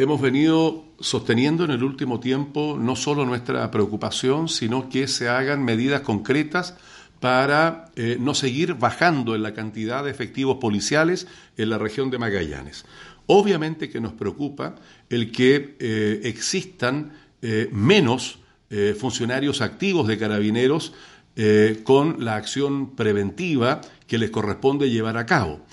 Hemos venido sosteniendo en el último tiempo no solo nuestra preocupación, sino que se hagan medidas concretas para eh, no seguir bajando en la cantidad de efectivos policiales en la región de Magallanes. Obviamente que nos preocupa el que eh, existan eh, menos funcionarios activos de carabineros con la acción preventiva que les corresponde llevar a cabo.